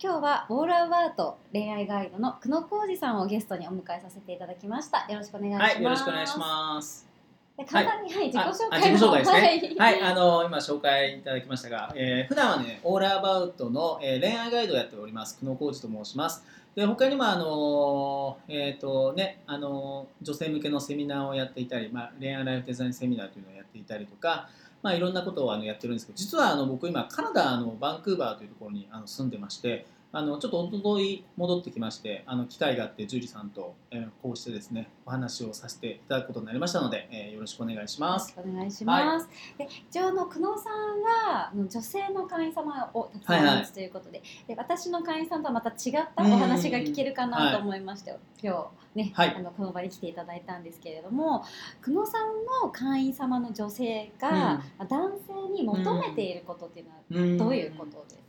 今日はウォールアバウト恋愛ガイドの久野浩二さんをゲストにお迎えさせていただきました。よろしくお願いします。はい、よろしくお願いします。で簡単に、はい、はい、自己紹介自己紹介ですね。はい、あの今紹介いただきましたが、えー、普段はね、オールアバウトの、えー、恋愛ガイドをやっております。久野浩二と申します。で他にもあのえっ、ー、とねあの女性向けのセミナーをやっていたり、まあ恋愛ライフデザインセミナーというのをやっていたりとか。まあ、いろんなことをあのやってるんですけど実はあの僕今カナダのバンクーバーというところにあの住んでましてあのちょっとおととい戻ってきましてあの機会があって樹里さんと、えー、こうしてですねお話をさせていただくことになりましたので、えー、よろしくお願いします。お願いします。はい、で一応の久野さんは女性の会員様をたくさん持つということではいはい、で私の会員さんとはまた違ったお話が聞けるかなと思いまして、今日ね、はい、あのこの場に来ていただいたんですけれども久野さんの会員様の女性が、うん、男性に求めていることっていうのはどういうことですか、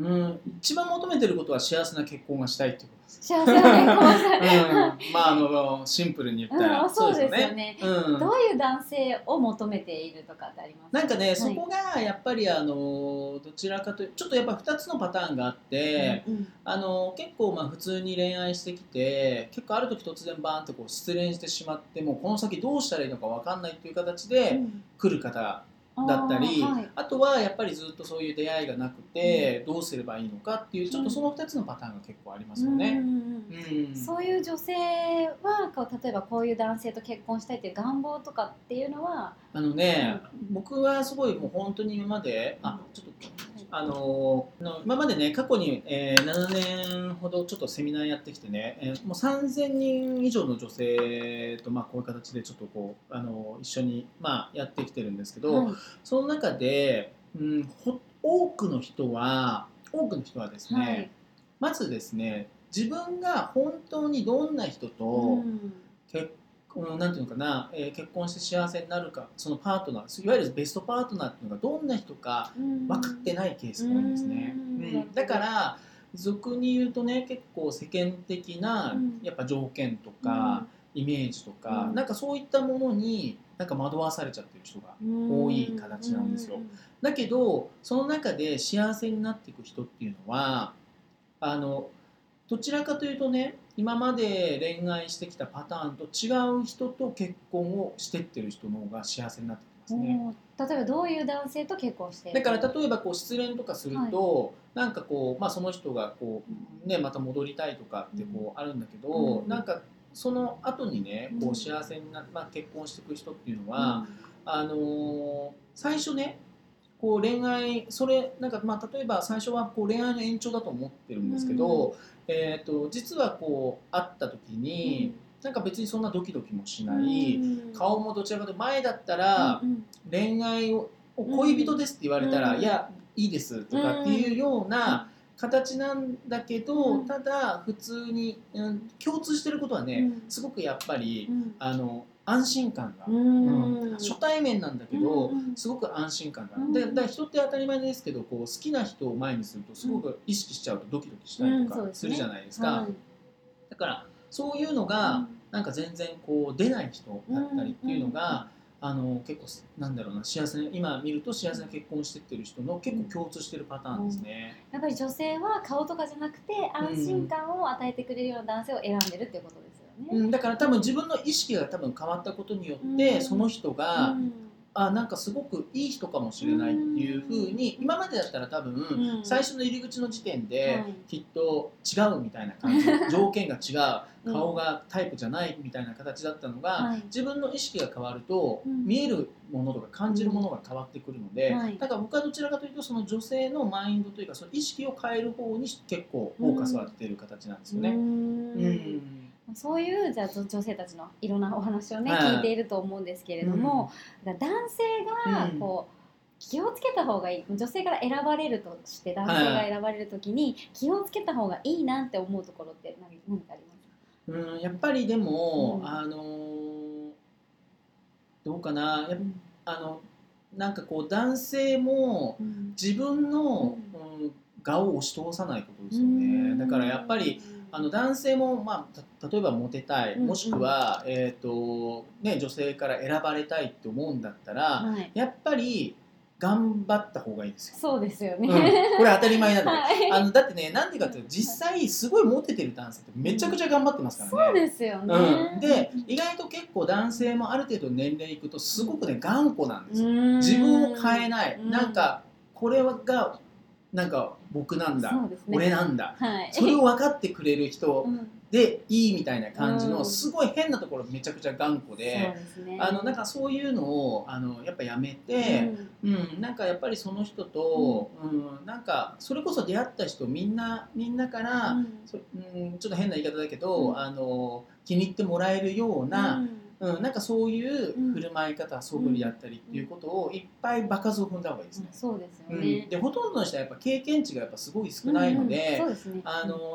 うん、一番求めてることは幸せな結婚がしたいってことです。幸せな結婚したい。うん、まああのシンプルに言ったら、うん、そうですよね。うん、どういう男性を求めているとかってあります？なんかね、はい、そこがやっぱりあのどちらかというちょっとやっぱ二つのパターンがあって、うんうん、あの結構まあ普通に恋愛してきて、結構ある時突然バーンとこう失恋してしまってもこの先どうしたらいいのかわかんないっていう形で来る方。だったりあはい、あとはやっぱりずっとそういう出会いがなくて、どうすればいいのかっていうちょっとその2つのパターンが結構ありますよね。そういう女性はこう例えばこういう男性と結婚したいっていう願望とかっていうのはあのね、うん、僕はすごいもう本当に今まであちょっとあの今までね過去に、えー、7年ほどちょっとセミナーやってきてね、えー、もう3000人以上の女性と、まあ、こういう形でちょっとこうあの一緒に、まあ、やってきてるんですけど、はい、その中で、うん、ほ多くの人は多くの人はですね、はい、まずですね自分が本当にどんな人と結このなんていうのかな、えー、結婚して幸せになるかそのパートナーいわゆるベストパートナーっていうのがどんな人か分かってないケースが多いんですね。うん、だから俗に言うとね結構世間的なやっぱ条件とか、イメージとか、うん、なんかそういったものになんか惑わされちゃってる人が多い形なんですよ。だけどその中で幸せになっていく人っていうのはあのどちらかというとね今まで恋愛してきたパターンと違う人と結婚をしてってる人の方が幸せになってきますね。例えばどういう男性と結婚して。だから例えばこう失恋とかすると、はい、なんかこう、まあ、その人がこう、ね、また戻りたいとかってこうあるんだけど、うん、なんかその後にねこう幸せにな、まあ、結婚していく人っていうのは、うん、あのー、最初ねこう恋愛それなんかまあ例えば最初はこう恋愛の延長だと思ってるんですけど、えーと、実はこう会った時に、うん、なんか別にそんなドキドキもしない、うん、顔もどちらかというと前だったら、恋愛を恋人ですって言われたら、いやいいですとかっていうような形なんだけど、ただ普通に、うん、共通してることはね、すごくやっぱり、あの安心感が、うん、初対面なんだけど、すごく安心感が、でだから人って当たり前ですけどこう好きな人を前にするとすごく意識しちゃうとドキドキしたりとかするじゃないですか、だからそういうのが、なんか全然こう出ない人だったりっていうのが、あの結構なんだろうな幸せ今見ると幸せな結婚してってる人の結構共通してるパターンですね、やっぱり女性は顔とかじゃなくて安心感を与えてくれるような男性を選んでるっていうことですよね、うん、だから多分自分の意識が多分変わったことによって、うん。その人が、うんあなんかすごくいい人かもしれないっていうふうに、今までだったら多分、うん。最初の入り口の時点で、はい。きっと違うみたいな感じ 条件が違ううん。顔がタイプじゃないみたいな形だったのが、はい。自分の意識が変わると、うん。見えるものとか感じるものが変わってくるので、はい。だから僕はどちらかというとその女性のマインドというかその意識を変える方に結構フォーカスを当てている形なんですようね。ん。うんそういうじゃあ女女性たちのいろんなお話をね、はい。聞いていると思うんですけれども、だから男性がうん。こう、気をつけた方がいい。女性から選ばれるとして男性が選ばれる時に気をつけた方がいいなって思うところって何何かありますか、うん、やっぱりでも、うん。あのーどうかな。やっうん。あのなんかこう男性もうん。自分の、ううん顔を押し通さないことですよね。だからやっぱりあの男性も、まあ、た例えばモテたいうん。もしくは、えーとね、女性から選ばれたいって思うんだったら、はい、やっぱり頑張った方がいいですよ。そうですよね、うん、これ当たり前なんだよ。はい。あのだってねなんでかっていうと実際すごいモテてる男性ってめちゃくちゃ頑張ってますからね。そうですよね、うん、で意外と結構男性もある程度年齢いくとすごくね頑固なんですよ。うん。自分を変えない、うんなんかこれがなんか僕なんだ、ね。俺なんだ。はい。それを分かってくれる人。うん。でいいみたいな感じうん。のすごい変なところめちゃくちゃ頑固で、ですね。あのなんかそういうのをあのやっぱやめて、うん。なんかやっぱりその人と、うん。なんかそれこそ出会った人みんなみんなから、うん。ちょっと変な言い方だけど、うん。あの気に入ってもらえるような、うん。うん、なんかそういううん。振る舞い方、素振りだったりっていうことをいっぱい場数を踏んだ方がいいですね。そうですようん。ね、でほとんどの人はやっぱ経験値がやっぱすごい少ないので、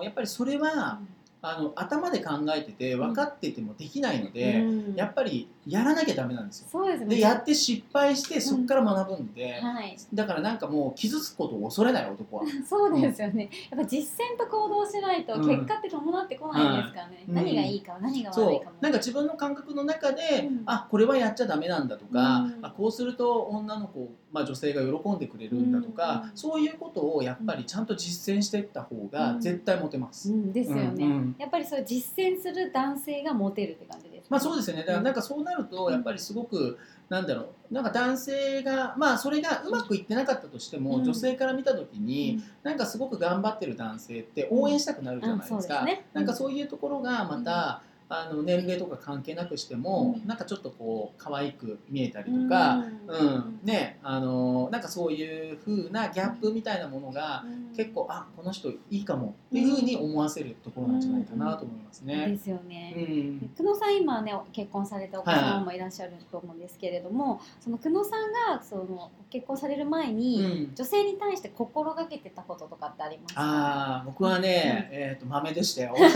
やっぱりそれは、あの頭で考えてて分かっててもできないのうで、ん。やっぱりやらなきゃダメなんですよ。そうですねでやって失敗してそこから学ぶんで、はいだからなんかもう傷つくことを恐れない男は。そうですよね。やっぱ実践と行動しないとうん結果って伴ってこないですからね。うん何がいいか何が悪そいかも。うなんか自分の感覚の中で、うんあこれはやっちゃダメなんだとか、うんあこうすると女の子、まあ、女性が喜んでくれるんだとか、うんそういうことをやっぱりちゃんと実践していった方が絶対モテます。うんですよね。うんうんやっぱりそう実践する男性がモテるって感じです、ね。まあそうですよね。だからなんかそうなるとやっぱりすごくなんだろう。なんか男性がまあそれがうまくいってなかったとしても、うん。女性から見た時うに、ん。なんかすごく頑張ってる男性って応援したくなるじゃないですか。うんすね。なんかそういうところがまた、あの年齢とか関係なくしても、うん。なんかちょっとこう可愛く見えたりとか、うん。うん。ねあのなんかそういう風なギャップみたいなものがうん。結構あこの人いいかもっていう風に思わせるところなんじゃないかなと思いますでね。すよね。うん。久野さん今ね結婚されてお子様もいらっしゃると思うんですけれども、その久野さんがその結婚される前に、うん。女性に対して心がけてたこととかってありますか？ああ僕はね、えっ、と豆でしたよ。例え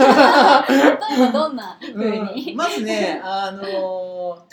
ばどんな風に？うんまずね、あのー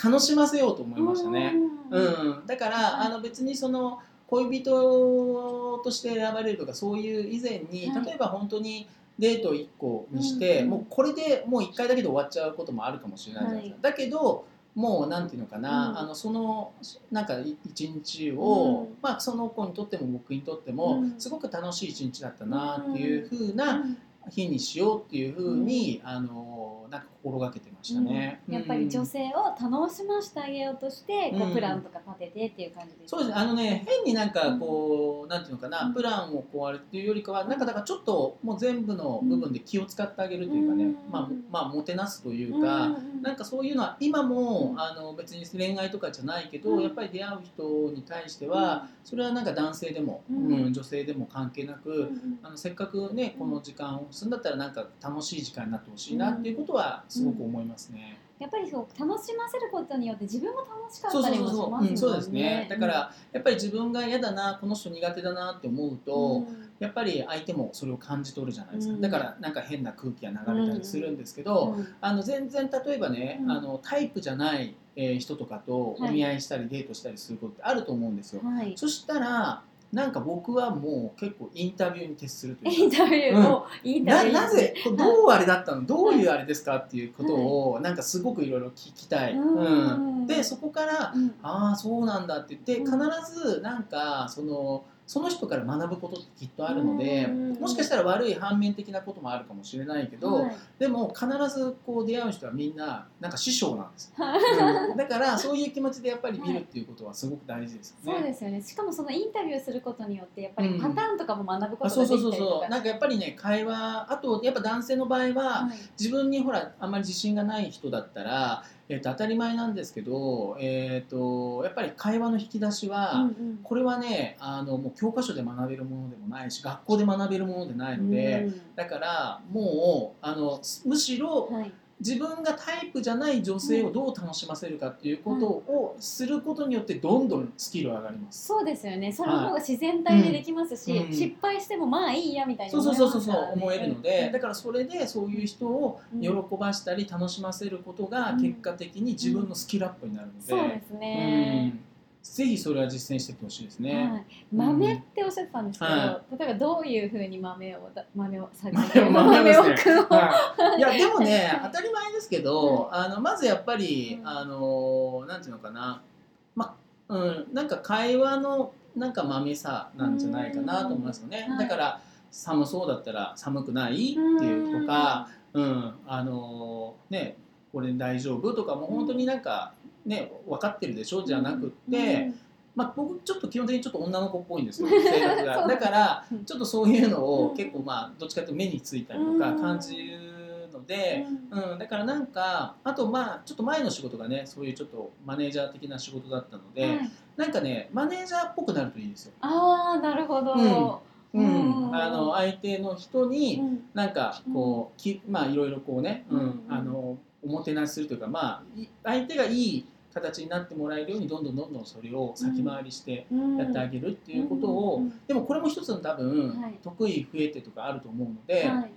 楽しませようと思いましたね。ううん。ん、だからあの別にその恋人として選ばれるとかそういう以前に、はい。例えば本当にデート1個にして、うんもうこれでもう1回だけで終わっちゃうこともあるかもしれないじゃないですか。だけどもうなんていうのかな、うん。あのそのなんか一日を、うん。まあその子にとっても僕にとっても、うん。すごく楽しい一日だったなっていう風な、うん。日にしようっていうふうに、あのなんか心がけてましたね。やっぱり女性性を楽しませてあげようとして、こうん。うプランとか立ててっていう感じですそうですね。あのね変になんかこう、なんていうのかな、うんプランをこうあれっていうよりかはなんかだからちょっともう全部の部分で気を使ってあげるというかね、うん。まあまあもてなすといううんか。うん。なんかそういうのは今も、うんあの別に恋愛とかじゃないけど、うん。やっぱり出会う人に対しては、それはなんか男性でも、ううんん女性でも関係なく、うんうんあのせっかくねこの時間をするんだったらなんか楽しい時間になってほしいなっていうことはすごく思いますね。やっぱりそう楽しませることによって自分も楽しかったりもしますね。うん、そうですね。だからやっぱり自分が嫌だなこの人苦手だなって思うと、やっぱり相手もそれを感じ取るじゃないですか。うんだからなんか変な空気が流れたりするんですけど、うんあの全然例えばね、うんあのタイプじゃない、えー人とかとお見合いしたりデートしたりすることってあると思うんですよ。はい。そしたらなんか僕はもう結構インタビューに徹するというンタビューを、インタなビューなぜこうどうあれだったの？どういうあれですかっていうことをなんかすごくいろいろ聞きたい、ううん。んでそこからうん。ああそうなんだって言ってうん。必ずなんかそのその人から学ぶことってきっとあるのでうん。もしかしたら悪い反面的なこともあるかもしれないけど、はい。でも必ずこう出会う人はみんななんか師匠なんですうん だからそういう気持ちでやっぱり見るっていうことはすごく大事ですよね。そうですよね。しかもそのインタビューすることによってやっぱりうん。パターンとかも学ぶこあとがそうそうそうできたりとかそう。なんかやっぱりね会話あとやっぱ男性の場合は、はい。自分にほらあんまり自信がない人だったら、えー、と当たり前なんですけど、えー、とやっぱり会話の引き出しは、うんこれはねあのもう教科書で学べるものでもないし学校で学べるものでないうんので、うん。だからもうあのむしろはい自分がタイプじゃない女性をどう楽しませるかっていうことをすることによってどんどんスキル上がります。そうですよね。その方が自然体でできますし、うん。失敗してもまあいいやみたいにそう思そうそうそうそう思えるので、うん。だからそれでそういう人を喜ばしたり楽しませることが結果的に自分のスキルアップになるので、そうですね、うんぜひそれは実践していってほしいですね。はい、豆っておっしゃってたんですけど、は例えばどういうふうに豆をだ豆をさ 豆を豆を豆をはい、いやでもねはい当たり前ですけど、あのまずやっぱり、うん。あのなんていうのかな、まうん、なんか会話のなんか豆さなんじゃないかなと思いますよね、だから寒そうだったら寒くない？っていうとか、うん。あのねこれ大丈夫？とかもう本当になんかね分かってるでしょ？じゃなくって、まあ、僕ちょっと基本的にちょっと女の子っぽいんですよ 性格が。だからうん。ちょっとそういうのうん。を結構まあどっちかというと目についたりとかうん。感じるので、うん、だからなんかあとまあちょっと前の仕事がねそういうちょっとマネージャー的な仕事だったので、はいなんかねマネージャーっぽくなるといいですよ。ああなるほど、うん。うん。あの相手の人にうん。なんかこう、きまあいろいろこうね、うん。うん。あのおもてなしするというかまあい相手がいい形になってもらえるようにどんどんどんどんそれを先回りしてやってあげるっていうことを、うんでもこれも一つの多分、はい。得意不得手とかあると思うので、はい。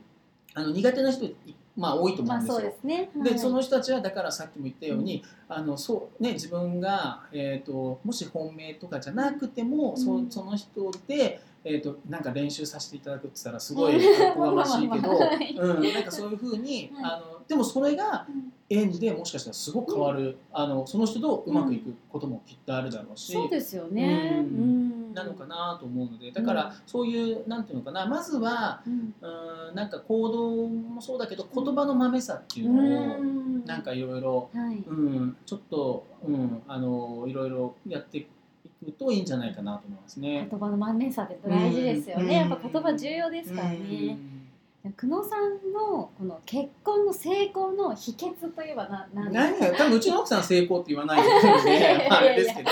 あの苦手な人いまあ多いと思まあうんですよ。ですね。ではい。その人たちはだからさっきも言ったように、あのそうね、自分が、えー、ともし本命とかじゃなくても、そうん。その人で、えー、となんか練習させていただくって言ったらすごいおこがましいけど、うん、なんかそういうふうに、はい。あのでもそれがうん縁でもしかしたらすごく変わる、あのその人とうまくいくこともきっとあるだろうし。そうですよね。ううんなのかなと思うのでだからうんそういうなんていうのかなまずはうんうーんなんか行動もそうだけど言葉の豆さっていうのをうんなんかいろいろちょっと、うん、あのいろいろやっていくといいんじゃないかなと思いますね。言葉の万年さって大事ですよね。やうんっぱ言葉重要ですからね。久野さんのこの結婚の成功の秘訣といえばなうん何ですか。多分うちの奥さん成功って言わないので やあれですけど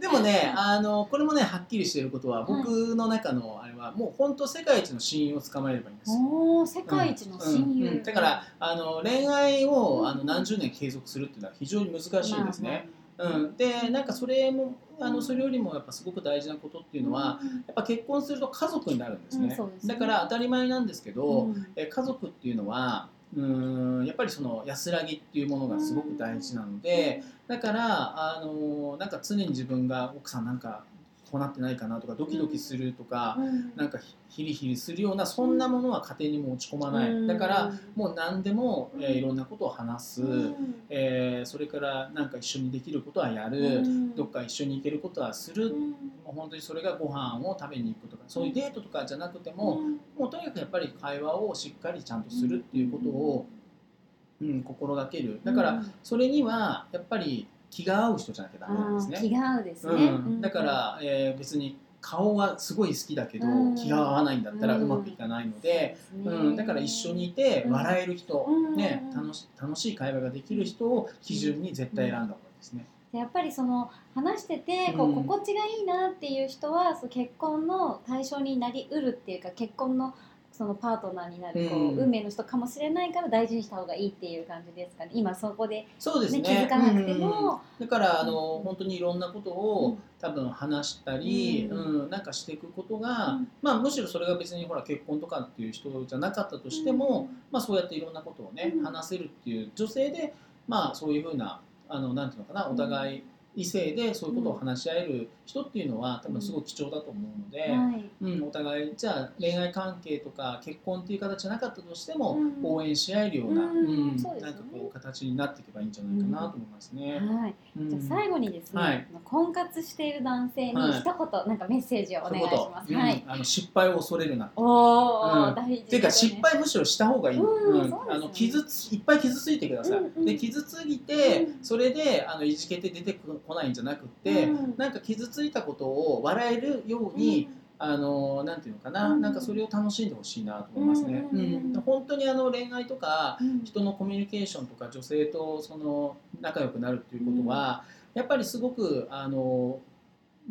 でもねあのこれもねはっきりしてることは僕の中のあれはもう本当世界一の親友を捕まえればいいんですよ。おお世界一の親友。うんうんだからあの恋愛をあのうん何十年継続するっていうのは非常に難しいですね。うん、でなんかそれもあのそれよりもやっぱすごく大事なことっていうのは、やっぱ結婚すると家族になるんですね,、うん。すね。だから当たり前なんですけど、うん。え家族っていうのはうーんやっぱりその安らぎっていうものがすごく大事なので、だからあのなんか常に自分が奥さんなんかこうなってないかなとかドキドキするとか、うん。なんかヒリヒリするようなそんなものは家庭にも落ち込まない、だからもう何でも、えーいろんなことを話す、うん。えーそれからなんか一緒にできることはやる、うん。どっか一緒に行けることはする、うん。もう本当にそれがご飯を食べに行くとかそういうデートとかじゃなくても、うん。もうとにかくやっぱり会話をしっかりちゃんとするっていうことを、うん、心がける。だからうん。それにはやっぱり気が合う人じゃなきゃダメなんですね。気が合うですね。うん、だから、えー別に顔はすごい好きだけど、うん。気が合わないんだったらうまくいかないので、そうん。だから一緒にいてうん。笑える人、うんね、楽し楽しい会話ができる人を基準に絶対選んだ方がいいですね。やっぱりその話しててこううん心地がいいなっていう人は、そう結婚の対象になりうるっていうか結婚のそのパートナーになるこう、うん。運命の人かもしれないから大事にした方がいいっていう感じですかね。今そこで、そうですね。ね気づかなくてうんも、だからあの、うん。本当にいろんなことうをん。多分話したり、ううんんなんかしていくことが、うん。まあ、むしろそれが別にほら結婚とかっていう人じゃなかったとしても、まあ、そうやっていろんなことをね、うん。話せるっていう女性で、まあ、そういうふうなあのなんていうのかなお互い異性でそういうことを話し合える人っていうのは多分すごく貴重だと思うので、はい。うん、お互いじゃあ恋愛関係とか結婚っていう形じゃなかったとしても、うん。応援し合えるような、うん。うんそうですね。なんかこう形になっていけばいいんじゃないかなと思いますね。はい、うん。じゃあ最後にですね、はい。婚活している男性にはい。一言なんかメッセージをお願いします。はい。うん。あの失敗を恐れるな。おお、うん。大事。っていうか失敗むしろした方がいい、うんあの傷ついっぱい傷ついてください、で傷ついて、うん。それであのいじけて出てこないんじゃなくて、うん。なんか傷ついたことを笑えるように、あのなんていうのかな、うん。なんかそれを楽しんでほしいなと思いますね、ううんん本当にあの恋愛とかうん。人のコミュニケーションとか女性とその仲良くなるっていうことは、やっぱりすごくあの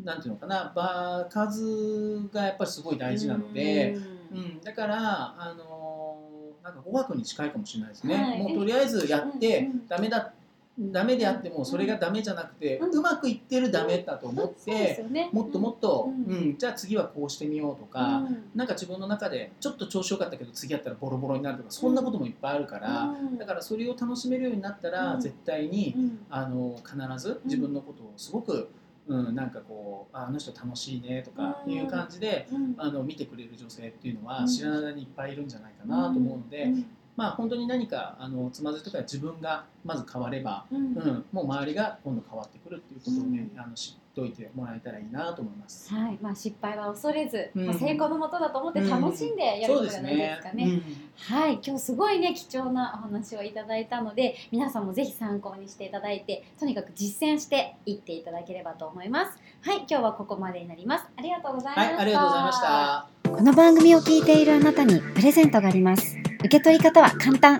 なんていうのかな場数がやっぱりすごい大事なので、うん。うん、だから、あのーなんか語学に近いかもしれないですね、はい。もうとりあえずやって、うんうんダメだダメであってもそれがダメじゃなくて、ううんまくいってるダメだと思って、もっともっと、ううんんじゃあ次はこうしてみようとか、うん。なんか自分の中でちょっと調子よかったけど次やったらボロボロになるとかそんなこともいっぱいあるから、うん。だからそれを楽しめるようになったら、うん。絶対に、うん。あの必ず自分のことをすごく、うん、なんかこうああの人楽しいねとかいう感じで、うん。あの見てくれる女性っていうのはうん。知らない間にいっぱいいるんじゃないかなと思うので、うん。まあ本当に何かあのつまずきとか自分がまず変われば、うん。うん、もう周りが今度変わってくるっていうことをね、うん。あの知っておいてもらえたらいいなと思います。はい、まあ失敗は恐れず、うん。まあ成功のもとだと思って楽しんでやることが大事ですかね。うんはい、今日すごいね貴重なお話をいただいたので皆さんもぜひ参考にしていただいてとにかく実践していっていただければと思います。はい。今日はここまでになります。ありがとうございました、はい、ありがとうございました。この番組を聞いているあなたにプレゼントがあります。受け取り方は簡単